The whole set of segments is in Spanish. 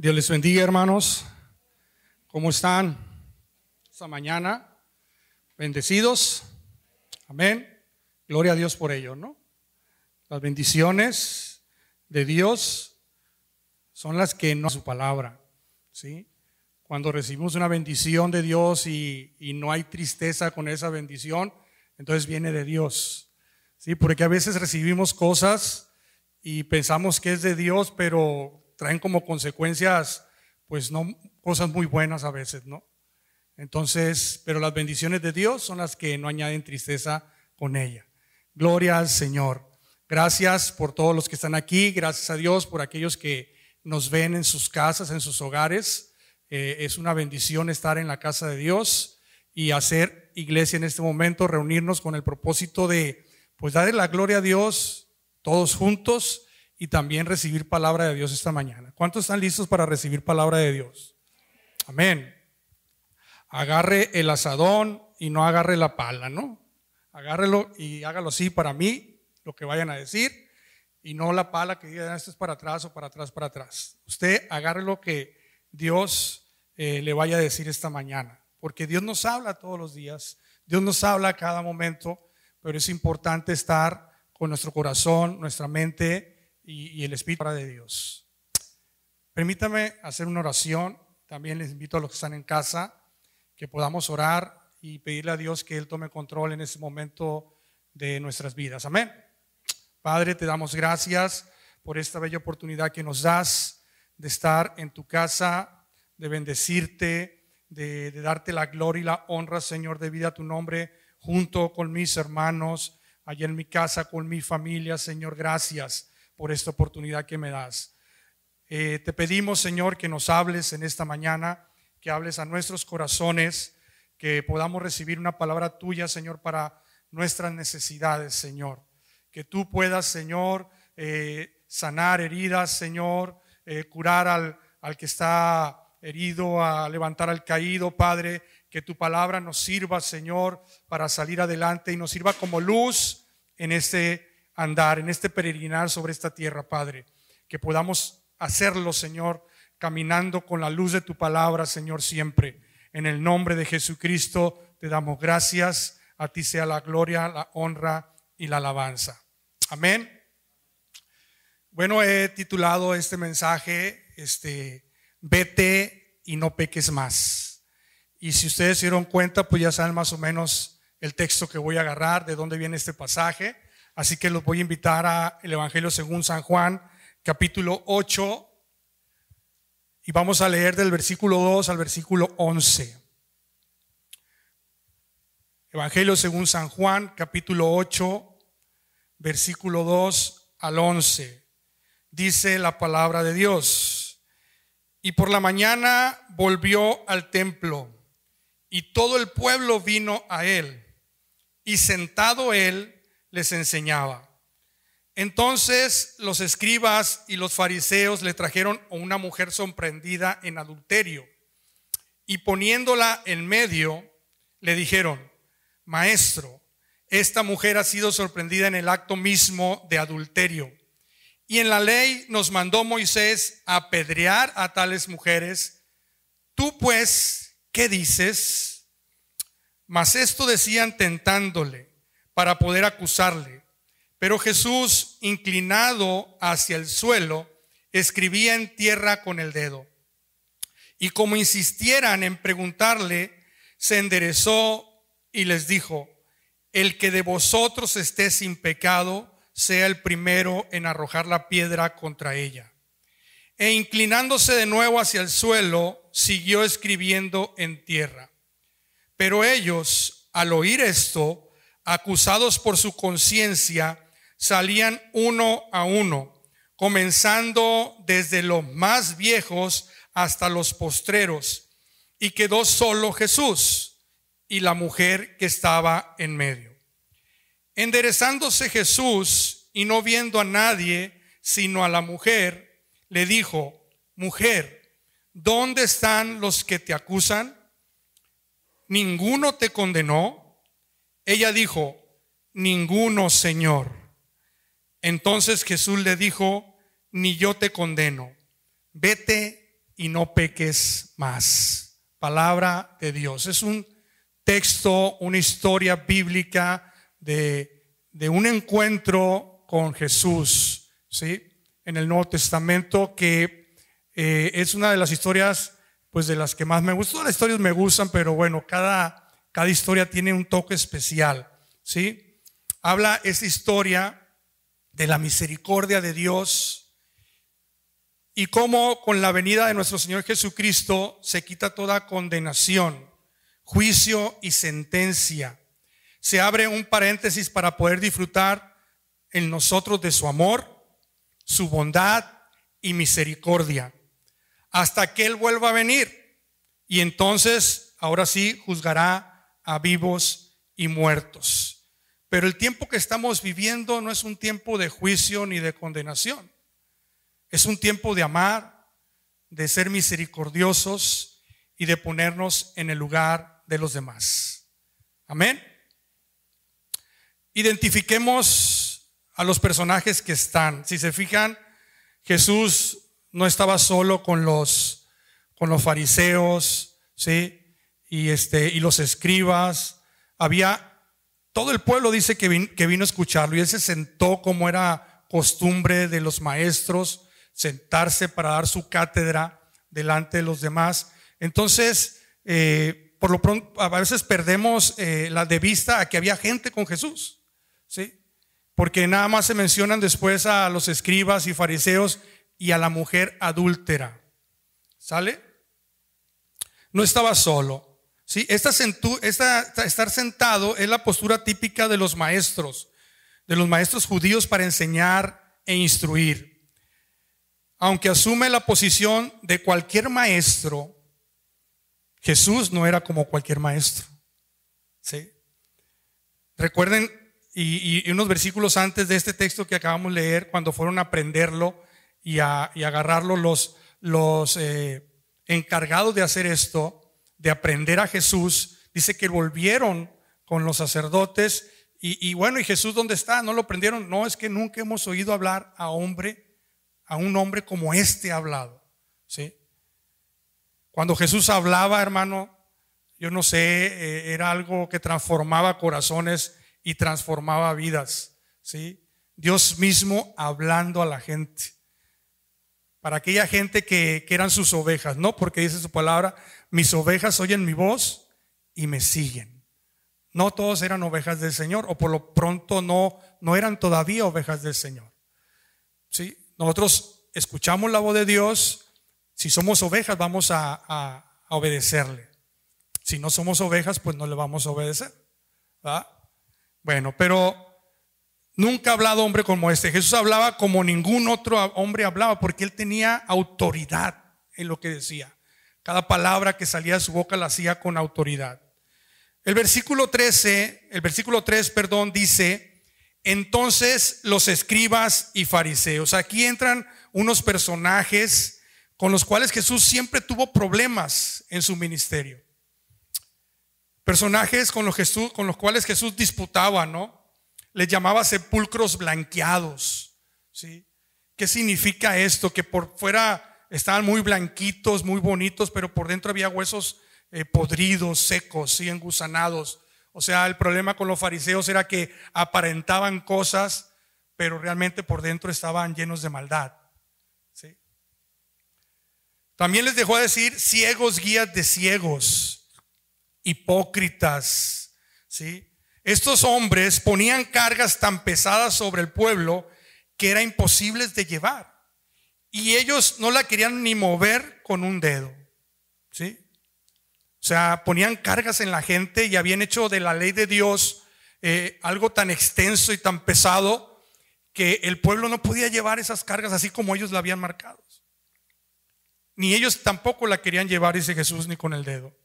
Dios les bendiga, hermanos. ¿Cómo están esta mañana? Bendecidos. Amén. Gloria a Dios por ello, ¿no? Las bendiciones de Dios son las que no su palabra, ¿sí? Cuando recibimos una bendición de Dios y, y no hay tristeza con esa bendición, entonces viene de Dios, ¿sí? Porque a veces recibimos cosas y pensamos que es de Dios, pero traen como consecuencias, pues no, cosas muy buenas a veces, ¿no? Entonces, pero las bendiciones de Dios son las que no añaden tristeza con ella. Gloria al Señor. Gracias por todos los que están aquí, gracias a Dios por aquellos que nos ven en sus casas, en sus hogares. Eh, es una bendición estar en la casa de Dios y hacer iglesia en este momento, reunirnos con el propósito de, pues, darle la gloria a Dios todos juntos y también recibir palabra de Dios esta mañana. ¿Cuántos están listos para recibir palabra de Dios? Amén. Agarre el asadón y no agarre la pala, ¿no? Agárrelo y hágalo así para mí, lo que vayan a decir, y no la pala que diga esto es para atrás o para atrás, para atrás. Usted agarre lo que Dios eh, le vaya a decir esta mañana, porque Dios nos habla todos los días, Dios nos habla a cada momento, pero es importante estar con nuestro corazón, nuestra mente y, el Espíritu de Dios. Permítame hacer una oración. También les invito a los que están en casa que podamos orar y pedirle a Dios que Él tome control en este momento de nuestras vidas. Amén. Padre, te damos gracias por esta bella oportunidad que nos das de estar en tu casa, de bendecirte, de, de, darte la gloria y la honra, Señor, de vida a tu nombre, junto con mis hermanos, allá en mi casa, con mi familia, Señor, gracias por esta oportunidad que me das. Eh, te pedimos, Señor, que nos hables en esta mañana, que hables a nuestros corazones, que podamos recibir una palabra tuya, Señor, para nuestras necesidades, Señor. Que tú puedas, Señor, eh, sanar heridas, Señor, eh, curar al, al que está herido, a levantar al caído, Padre. Que tu palabra nos sirva, Señor, para salir adelante y nos sirva como luz en este andar, en este peregrinar sobre esta tierra, Padre. Que podamos hacerlo, Señor, caminando con la luz de tu palabra, Señor, siempre. En el nombre de Jesucristo te damos gracias. A ti sea la gloria, la honra y la alabanza. Amén. Bueno, he titulado este mensaje, este, vete y no peques más. Y si ustedes se dieron cuenta, pues ya saben más o menos el texto que voy a agarrar, de dónde viene este pasaje. Así que los voy a invitar a el Evangelio según San Juan, capítulo 8, y vamos a leer del versículo 2 al versículo 11. Evangelio según San Juan, capítulo 8, versículo 2 al 11. Dice la palabra de Dios. Y por la mañana volvió al templo, y todo el pueblo vino a él, y sentado él, les enseñaba. Entonces los escribas y los fariseos le trajeron a una mujer sorprendida en adulterio y poniéndola en medio, le dijeron, Maestro, esta mujer ha sido sorprendida en el acto mismo de adulterio. Y en la ley nos mandó Moisés apedrear a tales mujeres. Tú pues, ¿qué dices? Mas esto decían tentándole para poder acusarle. Pero Jesús, inclinado hacia el suelo, escribía en tierra con el dedo. Y como insistieran en preguntarle, se enderezó y les dijo, el que de vosotros esté sin pecado, sea el primero en arrojar la piedra contra ella. E inclinándose de nuevo hacia el suelo, siguió escribiendo en tierra. Pero ellos, al oír esto, acusados por su conciencia, salían uno a uno, comenzando desde los más viejos hasta los postreros, y quedó solo Jesús y la mujer que estaba en medio. Enderezándose Jesús y no viendo a nadie, sino a la mujer, le dijo, mujer, ¿dónde están los que te acusan? ¿Ninguno te condenó? Ella dijo, ninguno, Señor. Entonces Jesús le dijo, ni yo te condeno, vete y no peques más. Palabra de Dios. Es un texto, una historia bíblica de, de un encuentro con Jesús, ¿sí? En el Nuevo Testamento que eh, es una de las historias, pues de las que más me. Todas las historias me gustan, pero bueno, cada, cada historia tiene un toque especial, ¿sí? Habla esta historia de la misericordia de Dios y cómo con la venida de nuestro Señor Jesucristo se quita toda condenación, juicio y sentencia. Se abre un paréntesis para poder disfrutar en nosotros de su amor, su bondad y misericordia, hasta que Él vuelva a venir. Y entonces, ahora sí, juzgará a vivos y muertos. Pero el tiempo que estamos viviendo no es un tiempo de juicio ni de condenación. Es un tiempo de amar, de ser misericordiosos y de ponernos en el lugar de los demás. Amén. Identifiquemos a los personajes que están. Si se fijan, Jesús no estaba solo con los con los fariseos, ¿sí? Y este y los escribas, había todo el pueblo dice que, que vino a escucharlo y él se sentó como era costumbre de los maestros sentarse para dar su cátedra delante de los demás. Entonces, eh, por lo pronto, a veces perdemos eh, la de vista a que había gente con Jesús, ¿sí? Porque nada más se mencionan después a los escribas y fariseos y a la mujer adúltera. ¿Sale? No estaba solo. ¿Sí? Esta, esta, estar sentado es la postura típica de los maestros, de los maestros judíos para enseñar e instruir aunque asume la posición de cualquier maestro, Jesús no era como cualquier maestro. ¿sí? Recuerden, y, unos versículos antes de este texto que acabamos de leer, cuando fueron a aprenderlo y a, agarrarlo los, los eh, encargados de hacer esto, de aprender a Jesús, dice que volvieron con los sacerdotes y, bueno, ¿y Jesús dónde está? ¿No lo prendieron? No, es que nunca hemos oído hablar a hombre a un hombre como este ha hablado. ¿sí? Cuando Jesús hablaba, hermano, yo no sé, eh, era algo que transformaba corazones y transformaba vidas. ¿sí? Dios mismo hablando a la gente. Para aquella gente que, eran sus ovejas, ¿no? Porque dice su palabra, mis ovejas oyen mi voz y me siguen. No todos eran ovejas del Señor, o por lo pronto no, no eran todavía ovejas del Señor. ¿Sí? Nosotros escuchamos la voz de Dios. Si somos ovejas, vamos a, obedecerle. Si no somos ovejas, pues no le vamos a obedecer. Bueno, pero nunca ha hablado hombre como este. Jesús hablaba como ningún otro hombre hablaba, porque él tenía autoridad en lo que decía. Cada palabra que salía de su boca la hacía con autoridad. El versículo 13, el versículo 3, perdón, dice, entonces los escribas y fariseos. Aquí entran unos personajes con los cuales Jesús siempre tuvo problemas en su ministerio. Personajes con los, con los cuales Jesús disputaba, ¿no? Les llamaba sepulcros blanqueados. ¿sí? ¿Qué significa esto? Que por fuera estaban muy blanquitos, muy bonitos, pero por dentro había huesos eh, podridos, secos, y engusanados. O sea, el problema con los fariseos era que aparentaban cosas, pero realmente por dentro estaban llenos de maldad. También les dejó decir ciegos guías de ciegos, hipócritas. ¿sí? Estos hombres ponían cargas tan pesadas sobre el pueblo que eran imposibles de llevar. Y ellos no la querían ni mover con un dedo. ¿sí? O sea, ponían cargas en la gente y habían hecho de la ley de Dios eh, algo tan extenso y tan pesado que el pueblo no podía llevar esas cargas así como ellos la habían marcado. Ni ellos tampoco la querían llevar, dice Jesús, ni con el dedo.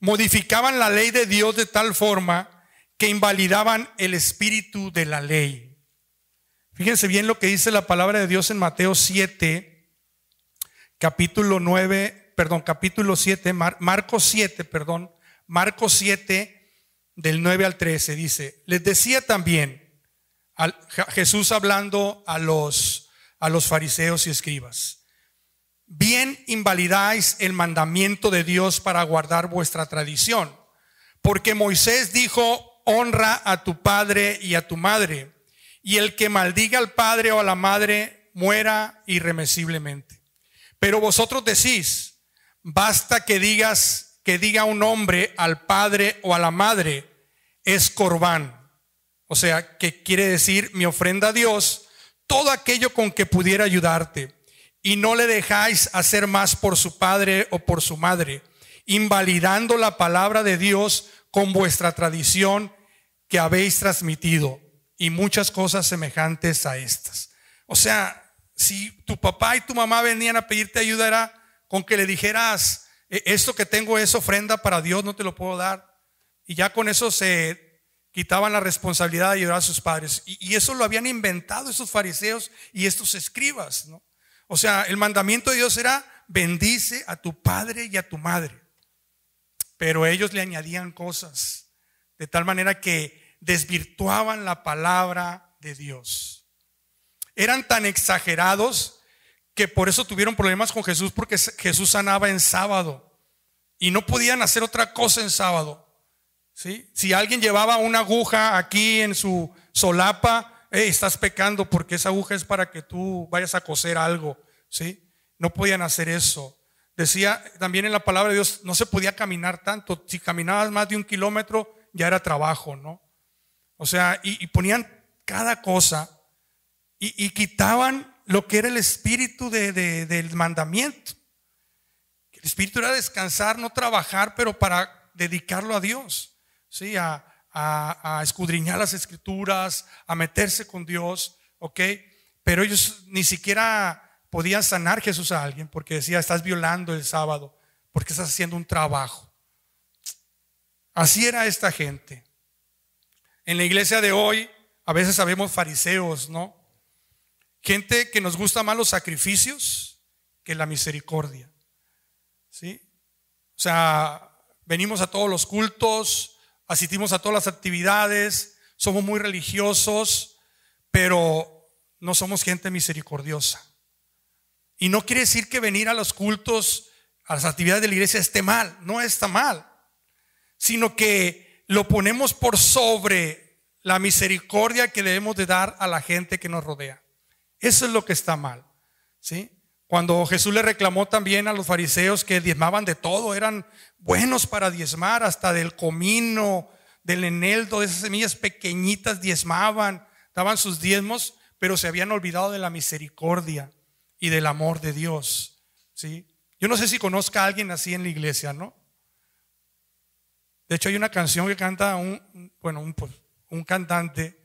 Modificaban la ley de Dios de tal forma que invalidaban el espíritu de la ley. Fíjense bien lo que dice la palabra de Dios en Mateo 7, capítulo 9 perdón, capítulo 7, Marcos 7, perdón, Marcos 7, del 9 al 13, dice, les decía también, Jesús hablando a los, a los fariseos y escribas, bien invalidáis el mandamiento de Dios para guardar vuestra tradición. Porque Moisés dijo, honra a tu padre y a tu madre, y el que maldiga al padre o a la madre muera irremisiblemente. Pero vosotros decís, basta que digas, que diga un hombre al padre o a la madre, es corbán. O sea, que quiere decir mi ofrenda a Dios, todo aquello con que pudiera ayudarte y no le dejáis hacer más por su padre o por su madre, invalidando la palabra de Dios con vuestra tradición que habéis transmitido y muchas cosas semejantes a estas. O sea, si tu papá y tu mamá venían a pedirte ayuda era con que le dijeras, e, esto que tengo es ofrenda para Dios, no te lo puedo dar. Y ya con eso se quitaban la responsabilidad de ayudar a sus padres. Y, eso lo habían inventado esos fariseos y estos escribas, ¿no? O sea, el mandamiento de Dios era bendice a tu padre y a tu madre. Pero ellos le añadían cosas de tal manera que desvirtuaban la palabra de Dios. Eran tan exagerados que por eso tuvieron problemas con Jesús porque Jesús sanaba en sábado y no podían hacer otra cosa en sábado. ¿Sí? Si alguien llevaba una aguja aquí en su solapa, estás pecando porque esa aguja es para que tú vayas a coser algo, ¿sí? No podían hacer eso. Decía también en la palabra de Dios, no se podía caminar tanto. Si caminabas más de un kilómetro, ya era trabajo, ¿no? O sea, y, ponían cada cosa y, quitaban lo que era el espíritu del mandamiento. El espíritu era descansar, no trabajar, pero para dedicarlo a Dios, ¿sí? A, a, escudriñar las escrituras, a meterse con Dios, ¿ok? Pero ellos ni siquiera podían sanar Jesús a alguien porque decía, estás violando el sábado, porque estás haciendo un trabajo. Así era esta gente. En la iglesia de hoy a veces sabemos fariseos, ¿no? Gente que nos gusta más los sacrificios que la misericordia. ¿Sí? O sea, venimos a todos los cultos, asistimos a todas las actividades, somos muy religiosos, pero no somos gente misericordiosa. Y no quiere decir que venir a los cultos, a las actividades de la iglesia esté mal, no está mal, sino que lo ponemos por sobre la misericordia que debemos de dar a la gente que nos rodea. Eso es lo que está mal, ¿sí? Cuando Jesús le reclamó también a los fariseos que diezmaban de todo, eran buenos para diezmar, hasta del comino, del eneldo, de esas semillas pequeñitas diezmaban, daban sus diezmos, pero se habían olvidado de la misericordia y del amor de Dios. ¿sí? Yo no sé si conozca a alguien así en la iglesia, ¿no? De hecho, hay una canción que canta un, bueno, un, pues, un cantante,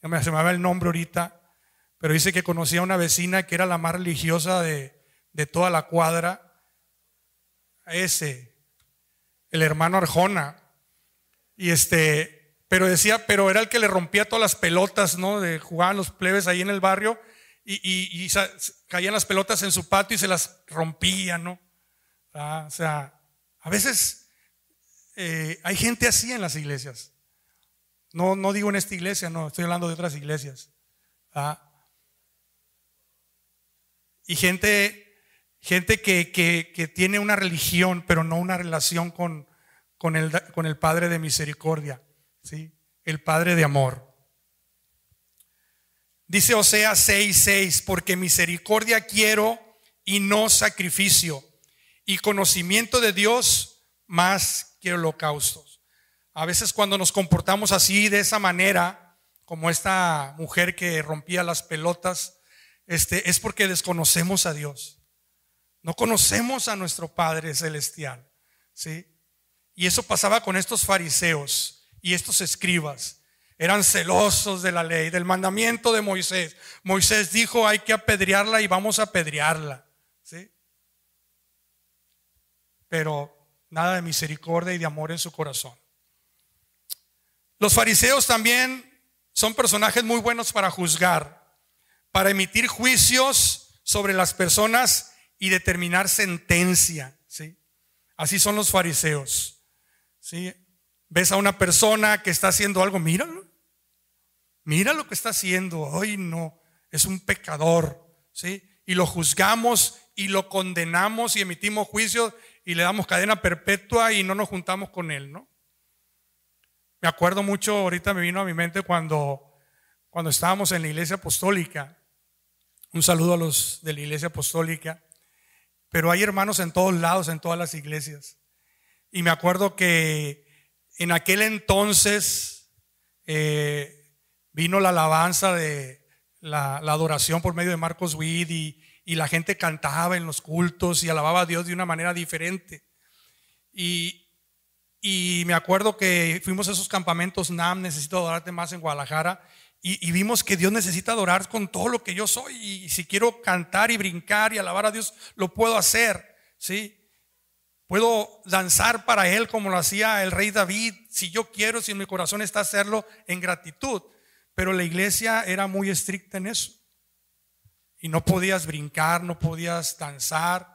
se me va el nombre ahorita, pero dice que conocía a una vecina que era la más religiosa de, toda la cuadra. Ese, el hermano Arjona. Y este, pero decía, pero era el que le rompía todas las pelotas, ¿no? De jugaban los plebes ahí en el barrio y, caían las pelotas en su patio y se las rompía, ¿no? Ah, o sea, a veces eh, hay gente así en las iglesias. No, no digo en esta iglesia, no, estoy hablando de otras iglesias. ¿ah? Y gente, gente que, que, tiene una religión, pero no una relación con, con, el, con el Padre de misericordia, ¿sí? el Padre de amor. Dice Osea 6:6, porque misericordia quiero y no sacrificio, y conocimiento de Dios más que holocaustos. A veces cuando nos comportamos así, de esa manera, como esta mujer que rompía las pelotas, este, es porque desconocemos a Dios. No conocemos a nuestro Padre Celestial. ¿sí? Y eso pasaba con estos fariseos y estos escribas. Eran celosos de la ley, del mandamiento de Moisés. Moisés dijo, hay que apedrearla y vamos a apedrearla. ¿sí? Pero nada de misericordia y de amor en su corazón. Los fariseos también son personajes muy buenos para juzgar para emitir juicios sobre las personas y determinar sentencia. ¿sí? Así son los fariseos. ¿sí? Ves a una persona que está haciendo algo, míralo. Mira lo que está haciendo. Hoy no, es un pecador. ¿sí? Y lo juzgamos y lo condenamos y emitimos juicios y le damos cadena perpetua y no nos juntamos con él, ¿no? Me acuerdo mucho, ahorita me vino a mi mente cuando, cuando estábamos en la iglesia apostólica. Un saludo a los de la iglesia apostólica. Pero hay hermanos en todos lados, en todas las iglesias. Y me acuerdo que en aquel entonces eh, vino la alabanza de la, adoración por medio de Marcos Witt y, y la gente cantaba en los cultos y alababa a Dios de una manera diferente. Y, me acuerdo que fuimos a esos campamentos NAM, necesito adorarte más en Guadalajara, y, vimos que Dios necesita adorar con todo lo que yo soy. Y, si quiero cantar y brincar y alabar a Dios, lo puedo hacer. ¿sí? Puedo danzar para Él como lo hacía el rey David, si yo quiero, si en mi corazón está hacerlo en gratitud. Pero la iglesia era muy estricta en eso y no podías brincar, no podías danzar.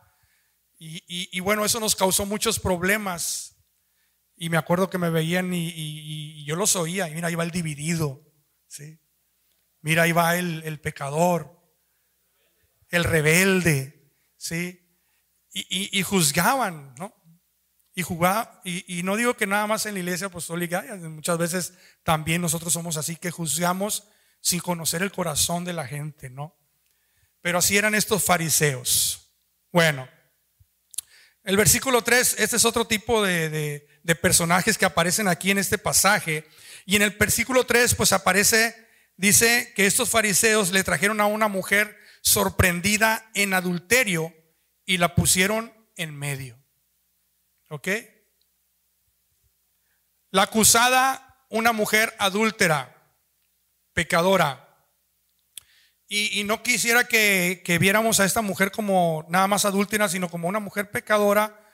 Y, bueno, eso nos causó muchos problemas. Y me acuerdo que me veían y, yo los oía. Y mira, ahí va el dividido. ¿sí? Mira, ahí va el, pecador, el rebelde. ¿sí? Y, juzgaban, ¿no? Y jugaba, y, no digo que nada más en la iglesia apostólica, muchas veces también nosotros somos así que juzgamos sin conocer el corazón de la gente, ¿no? Pero así eran estos fariseos. Bueno, el versículo 3, este es otro tipo de, personajes que aparecen aquí en este pasaje. Y en el versículo 3, pues aparece, dice que estos fariseos le trajeron a una mujer sorprendida en adulterio y la pusieron en medio. ¿Ok? La acusada, una mujer adúltera, pecadora. Y, no quisiera que, viéramos a esta mujer como nada más adúltera, sino como una mujer pecadora.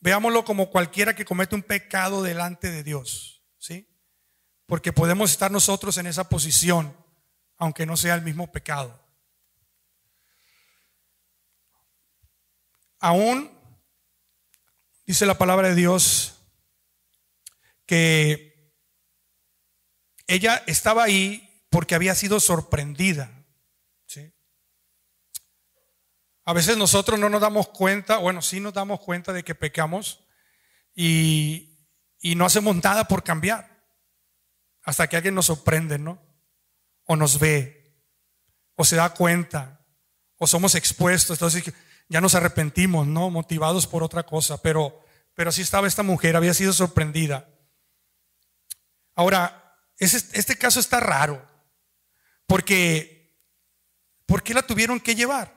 Veámoslo como cualquiera que comete un pecado delante de Dios, ¿sí? Porque podemos estar nosotros en esa posición, aunque no sea el mismo pecado. Aún dice la palabra de Dios que ella estaba ahí porque había sido sorprendida. A veces nosotros no nos damos cuenta, bueno, sí nos damos cuenta de que pecamos y, no hacemos nada por cambiar. Hasta que alguien nos sorprende, ¿no? O nos ve, o se da cuenta, o somos expuestos. Entonces ya nos arrepentimos, ¿no? Motivados por otra cosa. Pero, pero así estaba esta mujer, había sido sorprendida. Ahora, este caso está raro, porque ¿por qué la tuvieron que llevar?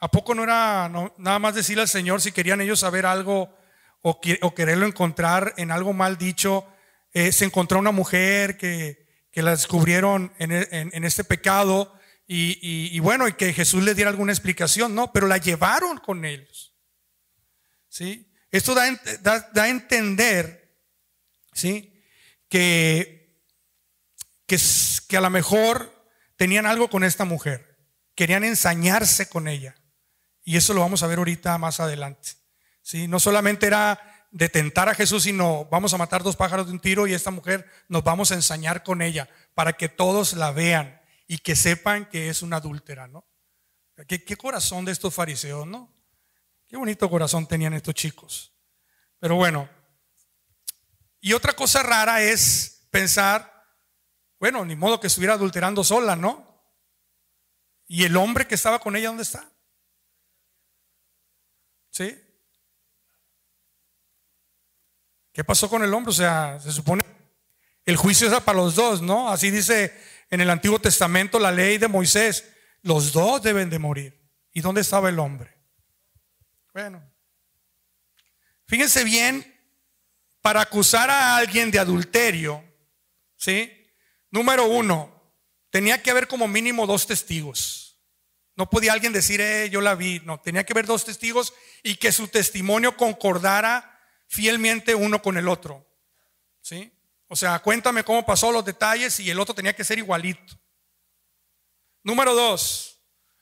¿A poco no era nada más decirle al Señor si querían ellos saber algo o, quererlo encontrar en algo mal dicho? Eh, se encontró una mujer que, la descubrieron en, e, este pecado y, bueno, y que Jesús le diera alguna explicación, no, pero la llevaron con ellos. ¿Sí? Esto da, da, a entender, ¿sí? Que, que, que a lo mejor tenían algo con esta mujer, querían ensañarse con ella. Y eso lo vamos a ver ahorita más adelante. ¿Sí? No solamente era de tentar a Jesús, sino vamos a matar dos pájaros de un tiro y esta mujer nos vamos a ensañar con ella para que todos la vean y que sepan que es una adúltera, ¿no? ¿Qué, corazón de estos fariseos, ¿no? Qué bonito corazón tenían estos chicos. Pero bueno, y otra cosa rara es pensar, bueno, ni modo que estuviera adulterando sola, ¿no? ¿Y el hombre que estaba con ella, dónde está? ¿Sí? ¿Qué pasó con el hombre? O sea, se supone el juicio es para los dos, ¿no? Así dice en el Antiguo Testamento la ley de Moisés. Los dos deben de morir. ¿Y dónde estaba el hombre? Bueno, fíjense bien, para acusar a alguien de adulterio, ¿sí? Número uno, tenía que haber como mínimo dos testigos. No podía alguien decir, eh, yo la vi. No, tenía que haber dos testigos y que su testimonio concordara fielmente uno con el otro. ¿Sí? O sea, cuéntame cómo pasó los detalles y el otro tenía que ser igualito. Número dos,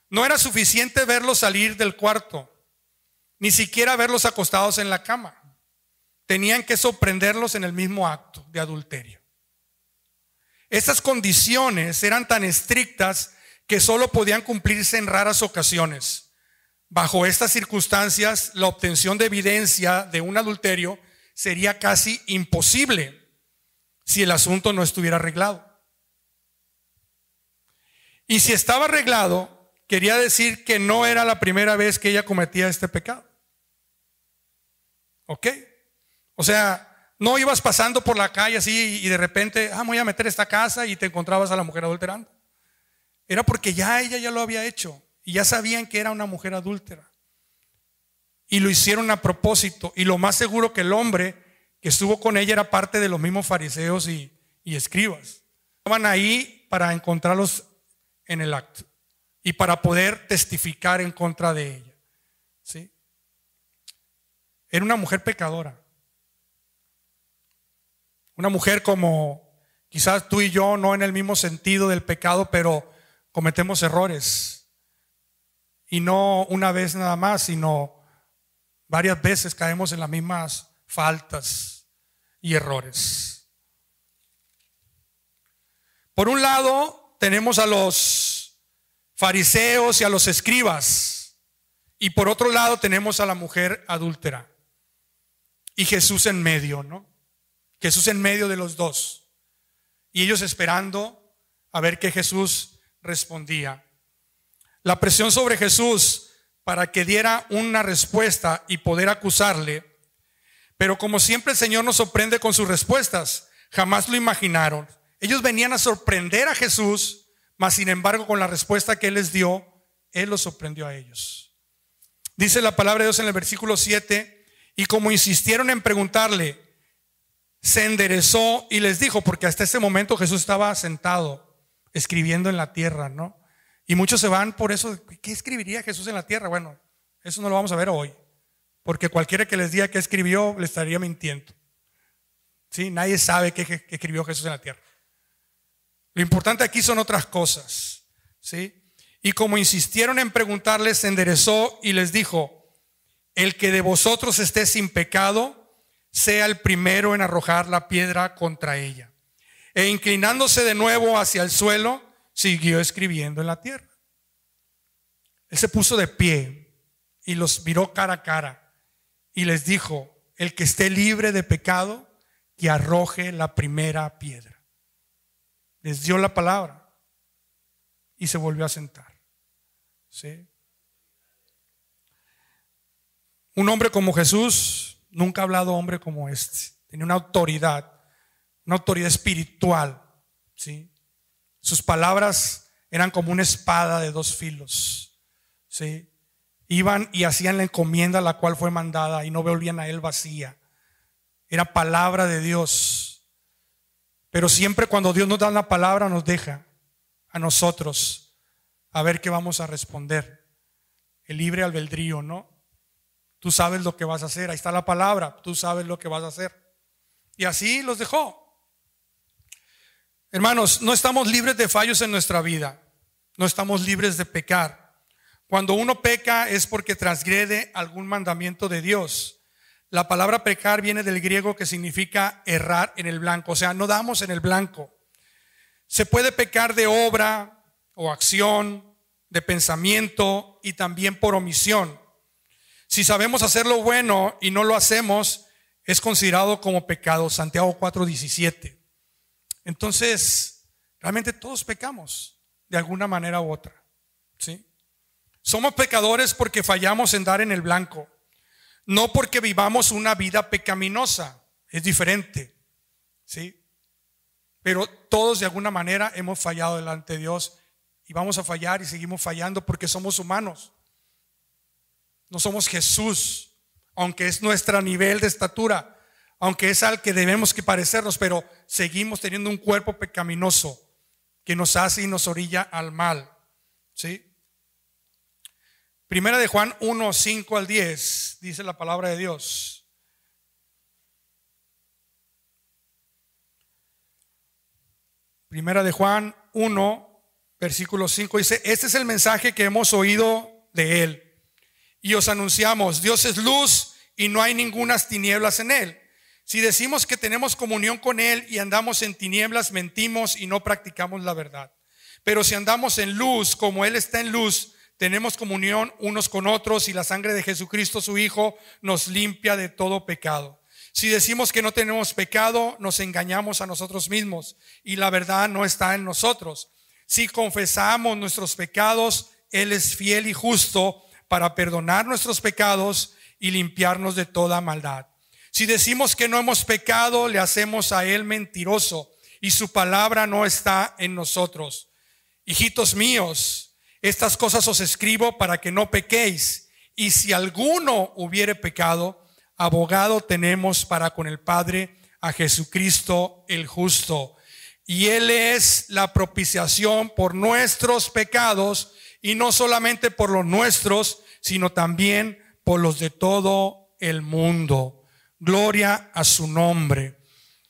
no era suficiente verlos salir del cuarto, ni siquiera verlos acostados en la cama. Tenían que sorprenderlos en el mismo acto de adulterio. Estas condiciones eran tan estrictas que solo podían cumplirse en raras ocasiones. Bajo estas circunstancias, la obtención de evidencia de un adulterio sería casi imposible si el asunto no estuviera arreglado. Y si estaba arreglado, quería decir que no era la primera vez que ella cometía este pecado. ¿Ok? O sea, no ibas pasando por la calle así y de repente, ah, voy a meter esta casa y te encontrabas a la mujer adulterando. Era porque ya ella ya lo había hecho y ya sabían que era una mujer adúltera. Y lo hicieron a propósito. Y lo más seguro que el hombre que estuvo con ella era parte de los mismos fariseos y, escribas. Estaban ahí para encontrarlos en el acto y para poder testificar en contra de ella. ¿Sí? Era una mujer pecadora. Una mujer como quizás tú y yo, no en el mismo sentido del pecado, pero cometemos errores. Y no una vez nada más, sino varias veces caemos en las mismas faltas y errores. Por un lado, tenemos a los fariseos y a los escribas. Y por otro lado, tenemos a la mujer adúltera. Y Jesús en medio, ¿no? Jesús en medio de los dos. Y ellos esperando a ver qué Jesús respondía. La presión sobre Jesús para que diera una respuesta y poder acusarle. Pero como siempre el Señor nos sorprende con sus respuestas, jamás lo imaginaron. Ellos venían a sorprender a Jesús, mas sin embargo con la respuesta que Él les dio, Él los sorprendió a ellos. Dice la palabra de Dios en el versículo 7, y como insistieron en preguntarle, se enderezó y les dijo, porque hasta ese momento Jesús estaba sentado escribiendo en la tierra, ¿no? Y muchos se van por eso, ¿qué escribiría Jesús en la tierra? Bueno, eso no lo vamos a ver hoy, porque cualquiera que les diga que escribió le estaría mintiendo. ¿Sí? Nadie sabe qué, escribió Jesús en la tierra. Lo importante aquí son otras cosas, ¿sí? Y como insistieron en preguntarles, se enderezó y les dijo, el que de vosotros esté sin pecado, sea el primero en arrojar la piedra contra ella. E inclinándose de nuevo hacia el suelo, siguió escribiendo en la tierra. Él se puso de pie y los miró cara a cara y les dijo, el que esté libre de pecado, que arroje la primera piedra. Les dio la palabra y se volvió a sentar. ¿Sí? Un hombre como Jesús, nunca ha hablado hombre como este. Tenía una autoridad una autoridad espiritual. ¿sí? Sus palabras eran como una espada de dos filos. ¿sí? Iban y hacían la encomienda la cual fue mandada y no volvían a él vacía. Era palabra de Dios. Pero siempre cuando Dios nos da la palabra nos deja a nosotros a ver qué vamos a responder. El libre albedrío, ¿no? Tú sabes lo que vas a hacer. Ahí está la palabra. Tú sabes lo que vas a hacer. Y así los dejó. Hermanos, no estamos libres de fallos en nuestra vida. No estamos libres de pecar. Cuando uno peca es porque transgrede algún mandamiento de Dios. La palabra pecar viene del griego que significa errar en el blanco, o sea, no damos en el blanco. Se puede pecar de obra o acción, de pensamiento y también por omisión. Si sabemos hacer lo bueno y no lo hacemos, es considerado como pecado. Santiago 4:17. Entonces, realmente todos pecamos de alguna manera u otra. ¿sí? Somos pecadores porque fallamos en dar en el blanco, no porque vivamos una vida pecaminosa, es diferente. ¿sí? Pero todos de alguna manera hemos fallado delante de Dios y vamos a fallar y seguimos fallando porque somos humanos. No somos Jesús, aunque es nuestro nivel de estatura aunque es al que debemos que parecernos, pero seguimos teniendo un cuerpo pecaminoso que nos hace y nos orilla al mal. ¿Sí? Primera de Juan 1, 5 al 10, dice la palabra de Dios. Primera de Juan 1, versículo 5 dice, este es el mensaje que hemos oído de él. Y os anunciamos, Dios es luz y no hay ningunas tinieblas en él. Si decimos que tenemos comunión con Él y andamos en tinieblas, mentimos y no practicamos la verdad. Pero si andamos en luz, como Él está en luz, tenemos comunión unos con otros y la sangre de Jesucristo, su Hijo, nos limpia de todo pecado. Si decimos que no tenemos pecado, nos engañamos a nosotros mismos y la verdad no está en nosotros. Si confesamos nuestros pecados, Él es fiel y justo para perdonar nuestros pecados y limpiarnos de toda maldad. Si decimos que no hemos pecado, le hacemos a Él mentiroso y su palabra no está en nosotros. Hijitos míos, estas cosas os escribo para que no pequéis. Y si alguno hubiere pecado, abogado tenemos para con el Padre a Jesucristo el justo. Y Él es la propiciación por nuestros pecados, y no solamente por los nuestros, sino también por los de todo el mundo. Gloria a su nombre.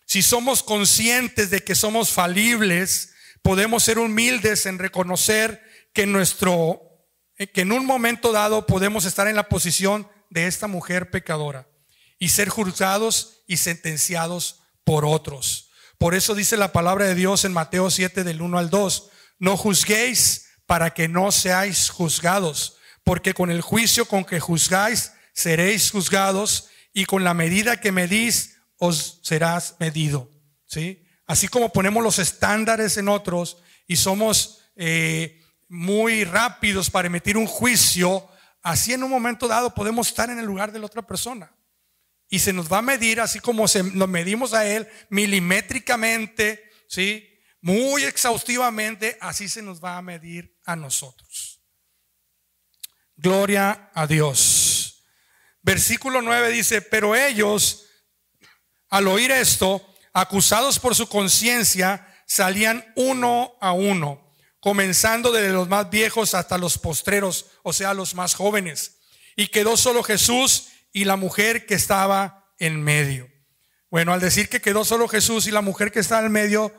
Si somos conscientes de que somos falibles, podemos ser humildes en reconocer que nuestro que en un momento dado podemos estar en la posición de esta mujer pecadora y ser juzgados y sentenciados por otros. Por eso dice la palabra de Dios en Mateo 7 del 1 al 2, no juzguéis para que no seáis juzgados, porque con el juicio con que juzgáis seréis juzgados y con la medida que medís os serás medido. ¿sí? Así como ponemos los estándares en otros y somos eh, muy rápidos para emitir un juicio, así en un momento dado podemos estar en el lugar de la otra persona. Y se nos va a medir así como se, nos medimos a él milimétricamente, ¿sí? Muy exhaustivamente, así se nos va a medir a nosotros. Gloria a Dios. Versículo 9 dice, pero ellos, al oír esto, acusados por su conciencia, salían uno a uno, comenzando desde los más viejos hasta los postreros, o sea, los más jóvenes. Y quedó solo Jesús y la mujer que estaba en medio. Bueno, al decir que quedó solo Jesús y la mujer que estaba en medio,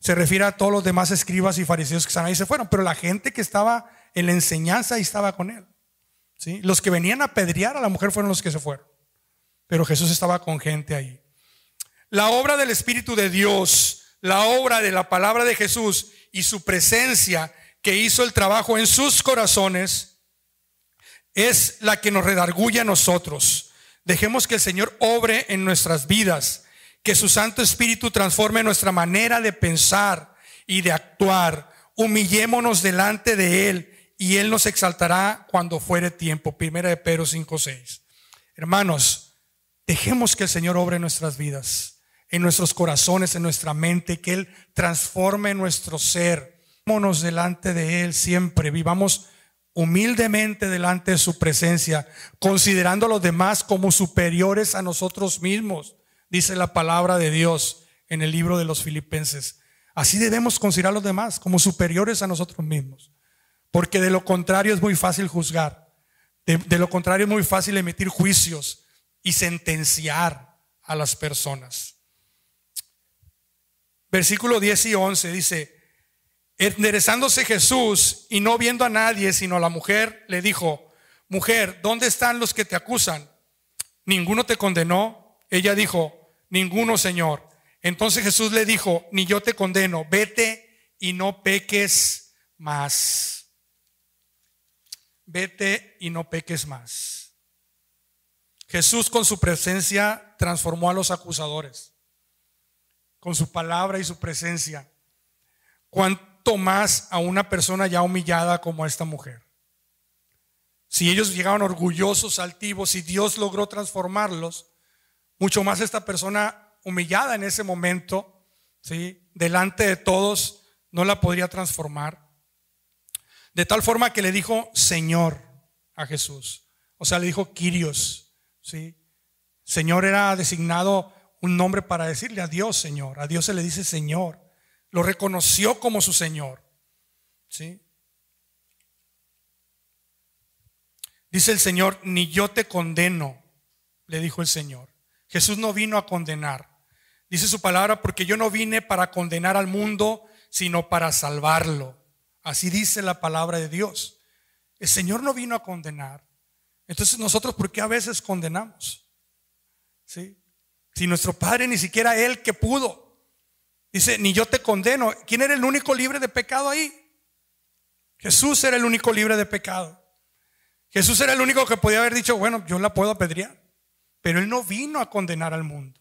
se refiere a todos los demás escribas y fariseos que estaban ahí se fueron, pero la gente que estaba en la enseñanza y estaba con él. ¿sí? Los que venían a pedrear a la mujer fueron los que se fueron, pero Jesús estaba con gente ahí. La obra del Espíritu de Dios, la obra de la palabra de Jesús y su presencia que hizo el trabajo en sus corazones es la que nos redarguye a nosotros. Dejemos que el Señor obre en nuestras vidas que su Santo Espíritu transforme nuestra manera de pensar y de actuar. Humillémonos delante de Él y Él nos exaltará cuando fuere tiempo. Primera de Pedro 5.6. Hermanos, dejemos que el Señor obre en nuestras vidas, en nuestros corazones, en nuestra mente, que Él transforme nuestro ser. Humillémonos delante de Él siempre, vivamos humildemente delante de su presencia, considerando a los demás como superiores a nosotros mismos dice la palabra de Dios en el libro de los filipenses. Así debemos considerar a los demás como superiores a nosotros mismos. Porque de lo contrario es muy fácil juzgar. De, de, lo contrario es muy fácil emitir juicios y sentenciar a las personas. Versículo 10 y 11 dice, enderezándose Jesús y no viendo a nadie sino a la mujer, le dijo, mujer, ¿dónde están los que te acusan? ¿Ninguno te condenó? Ella dijo, Ninguno, Señor. Entonces Jesús le dijo, ni yo te condeno, vete y no peques más. Vete y no peques más. Jesús con su presencia transformó a los acusadores. Con su palabra y su presencia. ¿Cuánto más a una persona ya humillada como esta mujer? Si ellos llegaron orgullosos, altivos, y Dios logró transformarlos, mucho más esta persona humillada en ese momento, ¿sí? delante de todos, no la podría transformar. De tal forma que le dijo Señor a Jesús. O sea, le dijo Quirios. ¿sí? Señor era designado un nombre para decirle a Dios Señor. A Dios se le dice Señor. Lo reconoció como su Señor. ¿sí? Dice el Señor, ni yo te condeno, le dijo el Señor. Jesús no vino a condenar. Dice su palabra, porque yo no vine para condenar al mundo, sino para salvarlo. Así dice la palabra de Dios. El Señor no vino a condenar. Entonces nosotros, ¿por qué a veces condenamos? ¿Sí? Si nuestro Padre ni siquiera Él que pudo. Dice, ni yo te condeno. ¿Quién era el único libre de pecado ahí? Jesús era el único libre de pecado. Jesús era el único que podía haber dicho, bueno, yo la puedo apedrear. Pero Él no vino a condenar al mundo.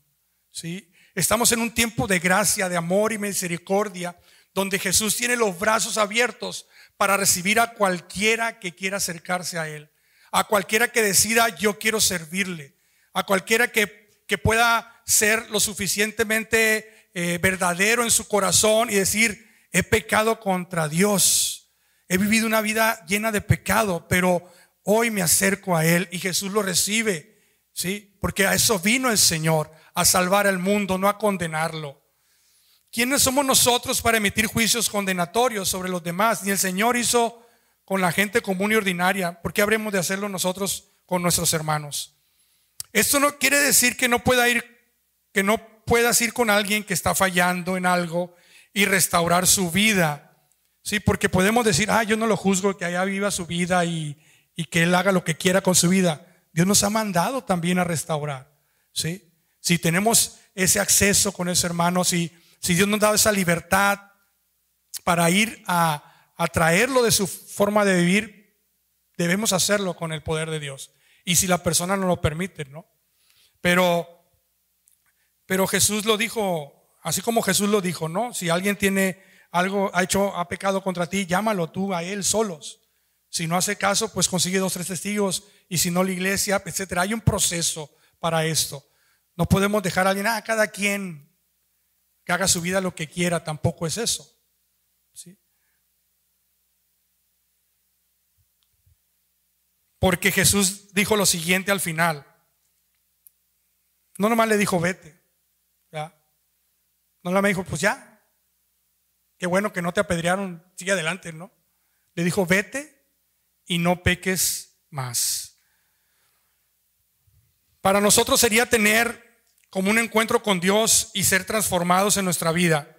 ¿sí? Estamos en un tiempo de gracia, de amor y misericordia, donde Jesús tiene los brazos abiertos para recibir a cualquiera que quiera acercarse a Él, a cualquiera que decida yo quiero servirle, a cualquiera que, que pueda ser lo suficientemente eh, verdadero en su corazón y decir, he pecado contra Dios, he vivido una vida llena de pecado, pero hoy me acerco a Él y Jesús lo recibe, ¿sí? Porque a eso vino el Señor, a salvar al mundo, no a condenarlo. ¿Quiénes somos nosotros para emitir juicios condenatorios sobre los demás? Ni el Señor hizo con la gente común y ordinaria. ¿Por qué habremos de hacerlo nosotros con nuestros hermanos? Esto no quiere decir que no pueda ir, que no puedas ir con alguien que está fallando en algo y restaurar su vida. Sí, porque podemos decir, ah, yo no lo juzgo, que allá viva su vida y, y que él haga lo que quiera con su vida. Dios nos ha mandado también a restaurar. ¿sí? Si tenemos ese acceso con ese hermano, si, si Dios nos da esa libertad para ir a, a traerlo de su forma de vivir, debemos hacerlo con el poder de Dios. Y si la persona no lo permite, ¿no? Pero, pero Jesús lo dijo, así como Jesús lo dijo, ¿no? Si alguien tiene algo, ha hecho, ha pecado contra ti, llámalo tú a él solos. Si no hace caso, pues consigue dos, tres testigos y si no la iglesia, etcétera. Hay un proceso para esto. No podemos dejar a alguien, a ah, cada quien que haga su vida lo que quiera, tampoco es eso. ¿sí? Porque Jesús dijo lo siguiente al final. No nomás le dijo, vete. ¿ya? No nomás me dijo, pues ya. Qué bueno que no te apedrearon, sigue adelante, ¿no? Le dijo, vete y no peques más. Para nosotros sería tener como un encuentro con Dios y ser transformados en nuestra vida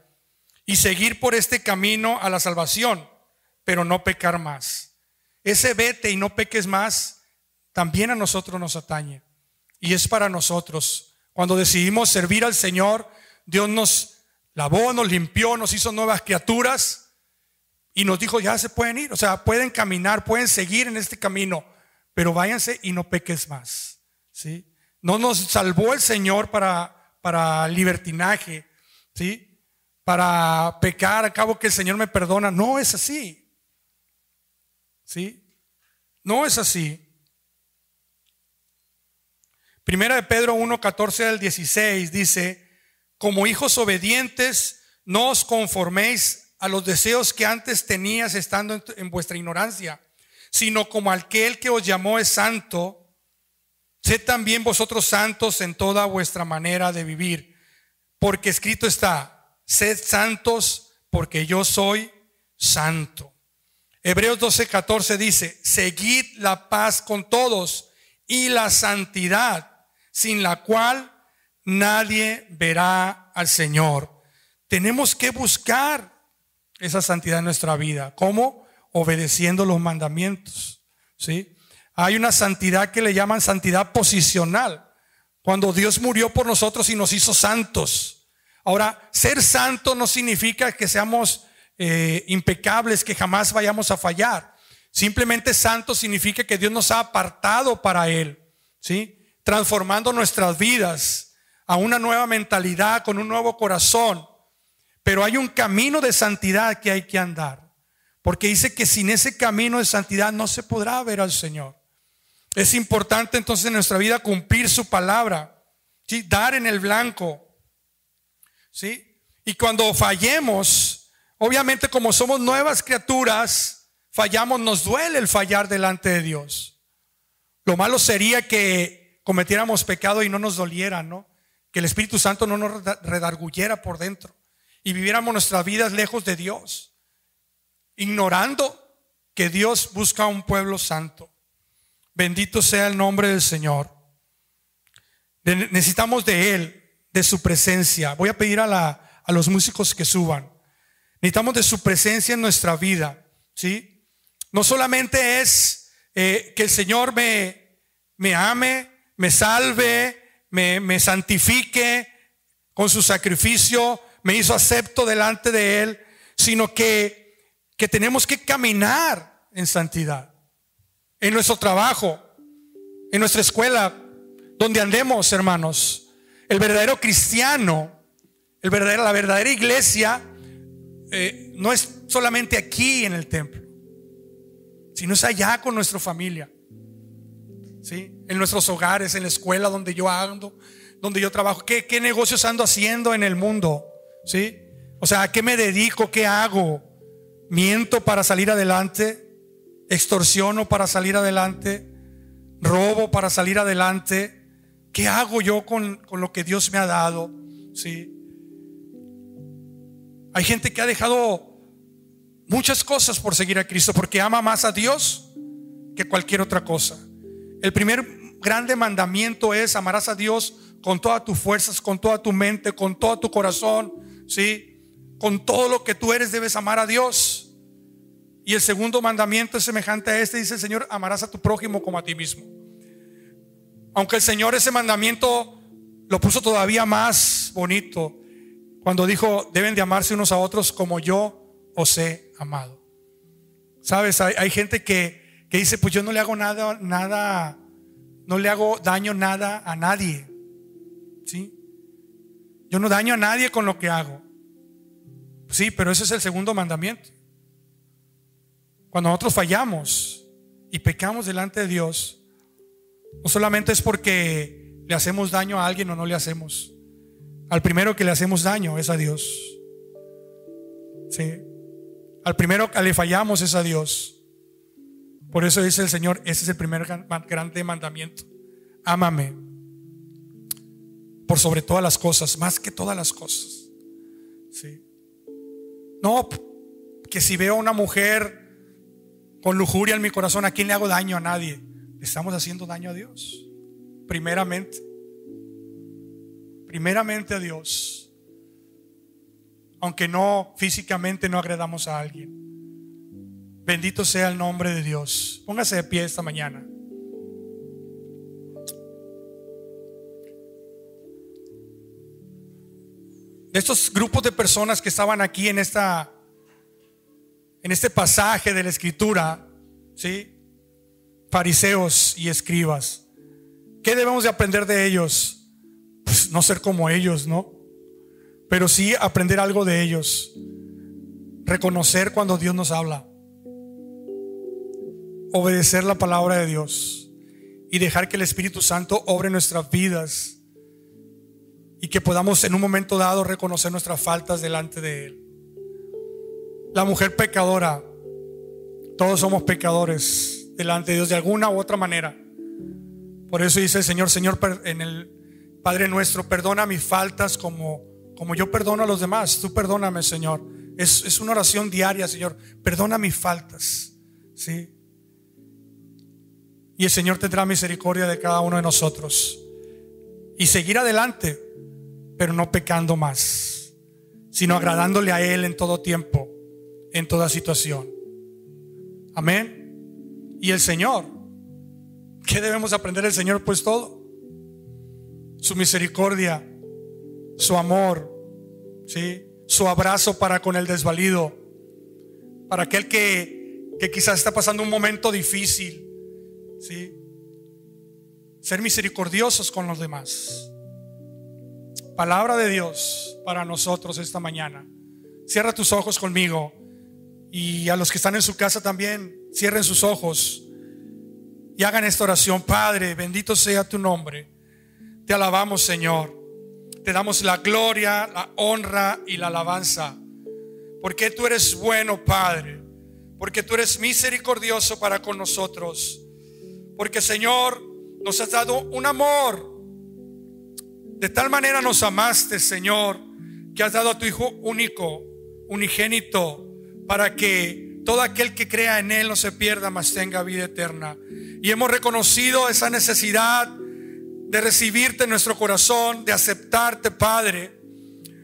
y seguir por este camino a la salvación, pero no pecar más. Ese vete y no peques más también a nosotros nos atañe y es para nosotros. Cuando decidimos servir al Señor, Dios nos lavó, nos limpió, nos hizo nuevas criaturas y nos dijo, ya se pueden ir, o sea, pueden caminar, pueden seguir en este camino, pero váyanse y no peques más. ¿sí? No nos salvó el Señor para, para libertinaje, ¿sí? para pecar, a cabo que el Señor me perdona. No es así. ¿Sí? No es así. Primera de Pedro 1, 14 al 16 dice, como hijos obedientes, no os conforméis a los deseos que antes tenías estando en, vuestra ignorancia, sino como aquel que os llamó es santo, sed también vosotros santos en toda vuestra manera de vivir, porque escrito está, sed santos porque yo soy santo. Hebreos 12, 14 dice, seguid la paz con todos y la santidad, sin la cual nadie verá al Señor. Tenemos que buscar esa santidad en nuestra vida. ¿Cómo? Obedeciendo los mandamientos. ¿Sí? Hay una santidad que le llaman santidad posicional. Cuando Dios murió por nosotros y nos hizo santos. Ahora, ser santo no significa que seamos eh, impecables, que jamás vayamos a fallar. Simplemente santo significa que Dios nos ha apartado para Él. ¿Sí? Transformando nuestras vidas a una nueva mentalidad, con un nuevo corazón pero hay un camino de santidad que hay que andar. Porque dice que sin ese camino de santidad no se podrá ver al Señor. Es importante entonces en nuestra vida cumplir su palabra, ¿sí? dar en el blanco. ¿sí? Y cuando fallemos, obviamente como somos nuevas criaturas, fallamos, nos duele el fallar delante de Dios. Lo malo sería que cometiéramos pecado y no nos doliera, ¿no? Que el Espíritu Santo no nos redarguyera por dentro y viviéramos nuestras vidas lejos de Dios, ignorando que Dios busca un pueblo santo. Bendito sea el nombre del Señor. Necesitamos de Él, de su presencia. Voy a pedir a, a los músicos que suban. Necesitamos de su presencia en nuestra vida. ¿sí? No solamente es eh, que el Señor me, me ame, me salve, me, me santifique con su sacrificio, me hizo acepto delante de Él, sino que, que tenemos que caminar en santidad. En nuestro trabajo, en nuestra escuela, donde andemos, hermanos. El verdadero cristiano, el verdadero, la verdadera iglesia, eh, no es solamente aquí en el templo, sino es allá con nuestra familia. ¿sí? En nuestros hogares, en la escuela donde yo ando, donde yo trabajo. ¿Qué, qué negocios ando haciendo en el mundo? ¿Sí? O sea, ¿a qué me dedico? ¿Qué hago? ¿Miento para salir adelante? ¿Extorsiono para salir adelante? ¿Robo para salir adelante? ¿Qué hago yo con, con lo que Dios me ha dado? ¿Sí? Hay gente que ha dejado muchas cosas por seguir a Cristo porque ama más a Dios que cualquier otra cosa. El primer grande mandamiento es amarás a Dios con todas tus fuerzas, con toda tu mente, con todo tu corazón, ¿sí? Con todo lo que tú eres debes amar a Dios. Y el segundo mandamiento es semejante a este, dice el Señor, amarás a tu prójimo como a ti mismo. Aunque el Señor ese mandamiento lo puso todavía más bonito cuando dijo, deben de amarse unos a otros como yo os he amado. Sabes, hay, hay gente que que dice, pues yo no le hago nada, nada, no le hago daño nada a nadie. ¿Sí? Yo no daño a nadie con lo que hago. Sí, pero ese es el segundo mandamiento. Cuando nosotros fallamos y pecamos delante de Dios, no solamente es porque le hacemos daño a alguien o no le hacemos. Al primero que le hacemos daño es a Dios. Sí. Al primero que le fallamos es a Dios. Por eso dice el Señor, ese es el primer grande mandamiento. Ámame por sobre todas las cosas, más que todas las cosas. ¿Sí? No, que si veo a una mujer con lujuria en mi corazón, ¿a quién le hago daño? A nadie. Le estamos haciendo daño a Dios. Primeramente. Primeramente a Dios. Aunque no físicamente no agredamos a alguien. Bendito sea el nombre de Dios. Póngase de pie esta mañana. De estos grupos de personas que estaban aquí en esta en este pasaje de la escritura, ¿sí? Fariseos y escribas. ¿Qué debemos de aprender de ellos? No ser como ellos, ¿no? Pero sí aprender algo de ellos. Reconocer cuando Dios nos habla obedecer la palabra de Dios y dejar que el Espíritu Santo obre nuestras vidas y que podamos en un momento dado reconocer nuestras faltas delante de Él. La mujer pecadora, todos somos pecadores delante de Dios de alguna u otra manera. Por eso dice el Señor, Señor, en el Padre nuestro, perdona mis faltas como, como yo perdono a los demás. Tú perdóname, Señor. Es, es una oración diaria, Señor. Perdona mis faltas. ¿Sí? Y el Señor tendrá misericordia de cada uno de nosotros. Y seguir adelante, pero no pecando más, sino agradándole a Él en todo tiempo, en toda situación. Amén. Y el Señor, ¿qué debemos aprender del Señor? Pues todo. Su misericordia, su amor, ¿sí? su abrazo para con el desvalido, para aquel que, que quizás está pasando un momento difícil ¿sí? Ser misericordiosos con los demás. Palabra de Dios para nosotros esta mañana. Cierra tus ojos conmigo y a los que están en su casa también, cierren sus ojos y hagan esta oración. Padre, bendito sea tu nombre. Te alabamos, Señor. Te damos la gloria, la honra y la alabanza. Porque tú eres bueno, Padre. Porque tú eres misericordioso para con nosotros. Porque Señor, nos has dado un amor. De tal manera nos amaste, Señor, que has dado a tu Hijo único, unigénito, para que todo aquel que crea en Él no se pierda, mas tenga vida eterna. Y hemos reconocido esa necesidad de recibirte en nuestro corazón, de aceptarte, Padre,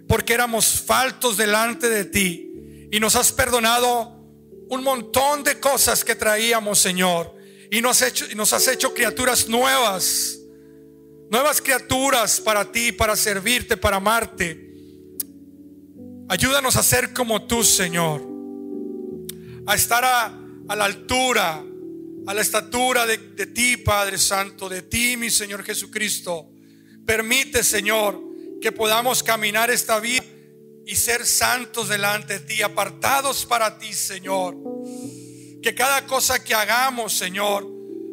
porque éramos faltos delante de ti. Y nos has perdonado un montón de cosas que traíamos, Señor y nos, hecho, nos has hecho criaturas nuevas. Nuevas criaturas para ti, para servirte, para amarte. Ayúdanos a ser como tú, Señor. A estar a, la altura, a la estatura de, ti, Padre Santo, de ti, mi Señor Jesucristo. Permite, Señor, que podamos caminar esta vida y ser santos delante de ti, apartados para ti, Señor. Que cada cosa que hagamos, Señor,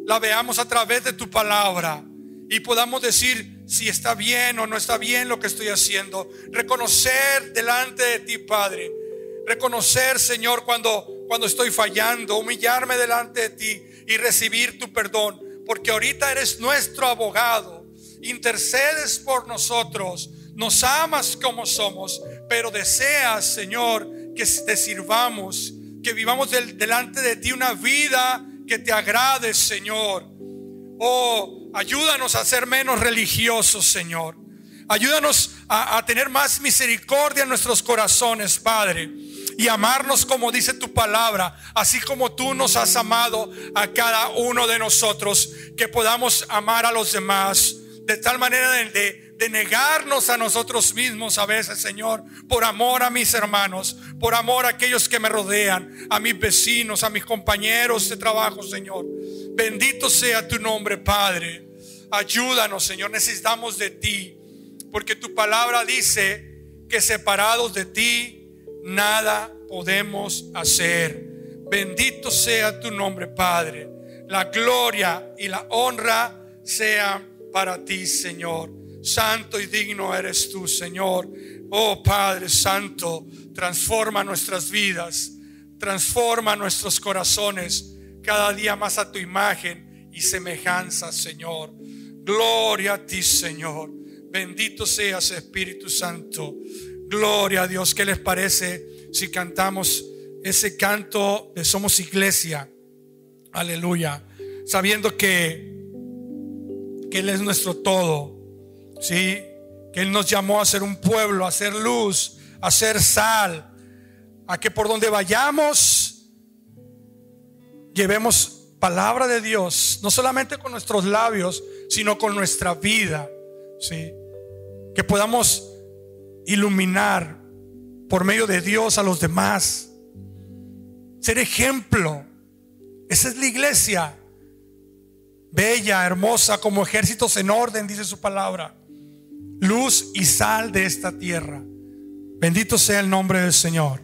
la veamos a través de tu palabra y podamos decir si está bien o no está bien lo que estoy haciendo. Reconocer delante de ti, Padre. Reconocer, Señor, cuando, cuando estoy fallando, humillarme delante de ti y recibir tu perdón. Porque ahorita eres nuestro abogado. Intercedes por nosotros. Nos amas como somos. Pero deseas, Señor, que te sirvamos. Que vivamos delante de ti una vida que te agrade, Señor. Oh, ayúdanos a ser menos religiosos, Señor. Ayúdanos a, tener más misericordia en nuestros corazones, Padre. Y amarnos como dice tu palabra, así como tú nos has amado a cada uno de nosotros, que podamos amar a los demás de tal manera de de negarnos a nosotros mismos a veces, Señor, por amor a mis hermanos, por amor a aquellos que me rodean, a mis vecinos, a mis compañeros de trabajo, Señor. Bendito sea tu nombre, Padre. Ayúdanos, Señor, necesitamos de ti, porque tu palabra dice que separados de ti, nada podemos hacer. Bendito sea tu nombre, Padre. La gloria y la honra sean para ti, Señor. Santo y digno eres tú, Señor. Oh Padre Santo, transforma nuestras vidas, transforma nuestros corazones cada día más a tu imagen y semejanza, Señor. Gloria a ti, Señor. Bendito seas, Espíritu Santo. Gloria a Dios. ¿Qué les parece si cantamos ese canto de Somos Iglesia? Aleluya. Sabiendo que, que Él es nuestro todo Sí, que Él nos llamó a ser un pueblo, a ser luz, a ser sal, a que por donde vayamos llevemos palabra de Dios, no solamente con nuestros labios, sino con nuestra vida. Sí, que podamos iluminar por medio de Dios a los demás, ser ejemplo. Esa es la iglesia, bella, hermosa, como ejércitos en orden, dice su palabra luz y sal de esta tierra. Bendito sea el nombre del Señor.